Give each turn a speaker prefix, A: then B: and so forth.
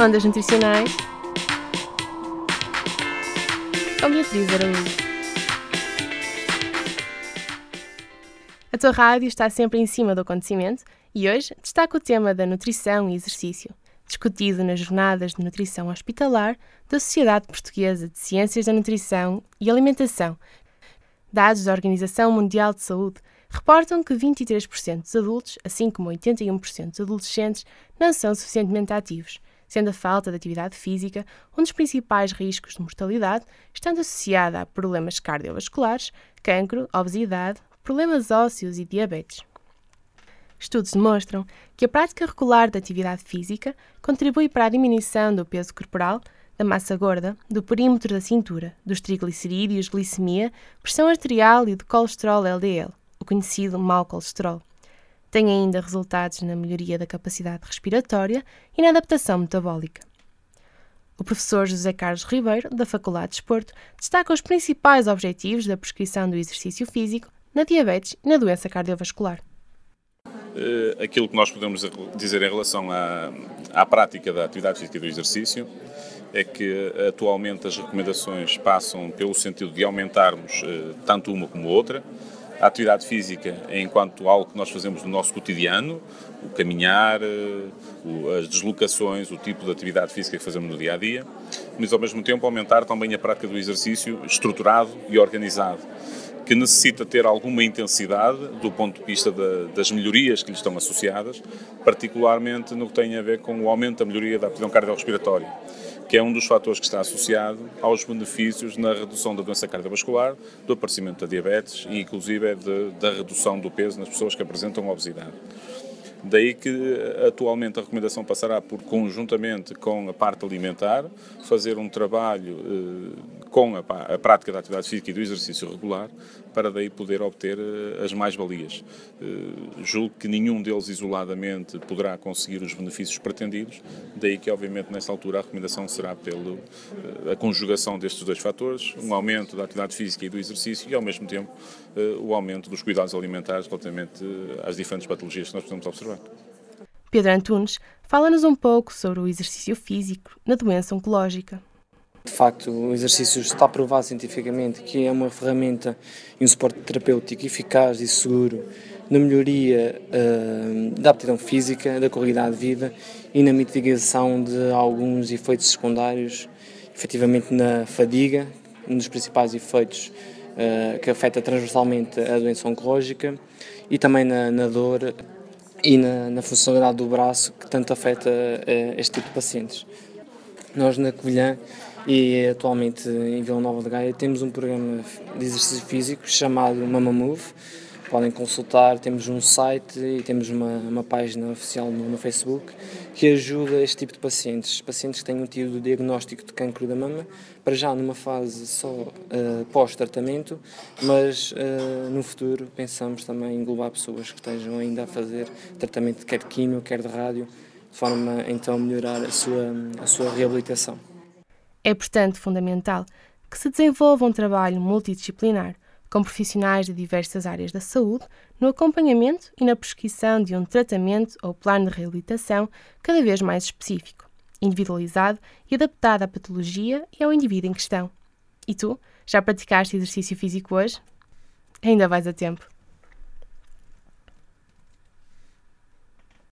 A: Ondas Nutricionais com Beatriz Araújo. A tua rádio está sempre em cima do acontecimento e hoje destaca o tema da nutrição e exercício, discutido nas jornadas de nutrição hospitalar da Sociedade Portuguesa de Ciências da Nutrição e Alimentação. Dados da Organização Mundial de Saúde reportam que 23% dos adultos, assim como 81% dos adolescentes, não são suficientemente ativos sendo a falta de atividade física um dos principais riscos de mortalidade, estando associada a problemas cardiovasculares, cancro, obesidade, problemas ósseos e diabetes. Estudos demonstram que a prática regular da atividade física contribui para a diminuição do peso corporal, da massa gorda, do perímetro da cintura, dos triglicerídeos, glicemia, pressão arterial e do colesterol LDL, o conhecido mau colesterol. Tem ainda resultados na melhoria da capacidade respiratória e na adaptação metabólica. O professor José Carlos Ribeiro, da Faculdade de Desporto, destaca os principais objetivos da prescrição do exercício físico na diabetes e na doença cardiovascular.
B: Uh, aquilo que nós podemos dizer em relação à, à prática da atividade física e do exercício é que atualmente as recomendações passam pelo sentido de aumentarmos uh, tanto uma como outra a atividade física enquanto algo que nós fazemos no nosso cotidiano, o caminhar, eh, as deslocações, o tipo de atividade física que fazemos no dia a dia, mas ao mesmo tempo aumentar também a prática do exercício estruturado e organizado, que necessita ter alguma intensidade do ponto de vista das melhorias que lhe estão associadas, particularmente no que tem a ver com o aumento da melhoria da aptidão cardiorrespiratória que é um dos fatores que está associado aos benefícios na redução da doença cardiovascular, do aparecimento da diabetes e, inclusive, é de, da redução do peso nas pessoas que apresentam obesidade. Daí que atualmente a recomendação passará por, conjuntamente com a parte alimentar, fazer um trabalho eh, com a, a, prática da atividade física e do exercício regular, para daí poder obter eh, as mais-valias. Eh, julgo que nenhum deles isoladamente poderá conseguir os benefícios pretendidos, daí que, obviamente, nessa altura a recomendação será pela eh, conjugação destes dois fatores, um aumento da atividade física e do exercício e, ao mesmo tempo, o aumento dos cuidados alimentares relativamente às diferentes patologias que nós podemos observar.
A: Pedro Antunes fala-nos um pouco sobre o exercício físico na doença oncológica.
C: De facto, o exercício está provado cientificamente que é uma ferramenta e um suporte terapêutico eficaz e seguro na melhoria uh, da aptidão física, da qualidade de vida e na mitigação de alguns efeitos secundários, efetivamente na fadiga, um dos principais efeitos uh, que afeta transversalmente a doença oncológica, e também na, na dor e na, na, funcionalidade do braço que tanto afeta uh, este tipo de pacientes. Nós na Covilhã e atualmente em Vila Nova de Gaia temos um programa de exercício físico chamado Mama Move. Podem consultar, temos um site e temos uma, uma página oficial no, no, Facebook que ajuda este tipo de pacientes, pacientes que tenham tido o diagnóstico de cancro da mama, para já numa fase só uh, pós-tratamento, mas uh, no futuro pensamos também englobar pessoas que estejam ainda a fazer tratamento quer de químio, quer de rádio, de forma a então melhorar a sua, a sua reabilitação.
A: É, portanto, fundamental que se desenvolva um trabalho multidisciplinar com profissionais de diversas áreas da saúde no acompanhamento e na prescrição de um tratamento ou plano de reabilitação cada vez mais específico, individualizado e adaptado à patologia e ao indivíduo em questão. E tu, já praticaste exercício físico hoje? Ainda vais a tempo.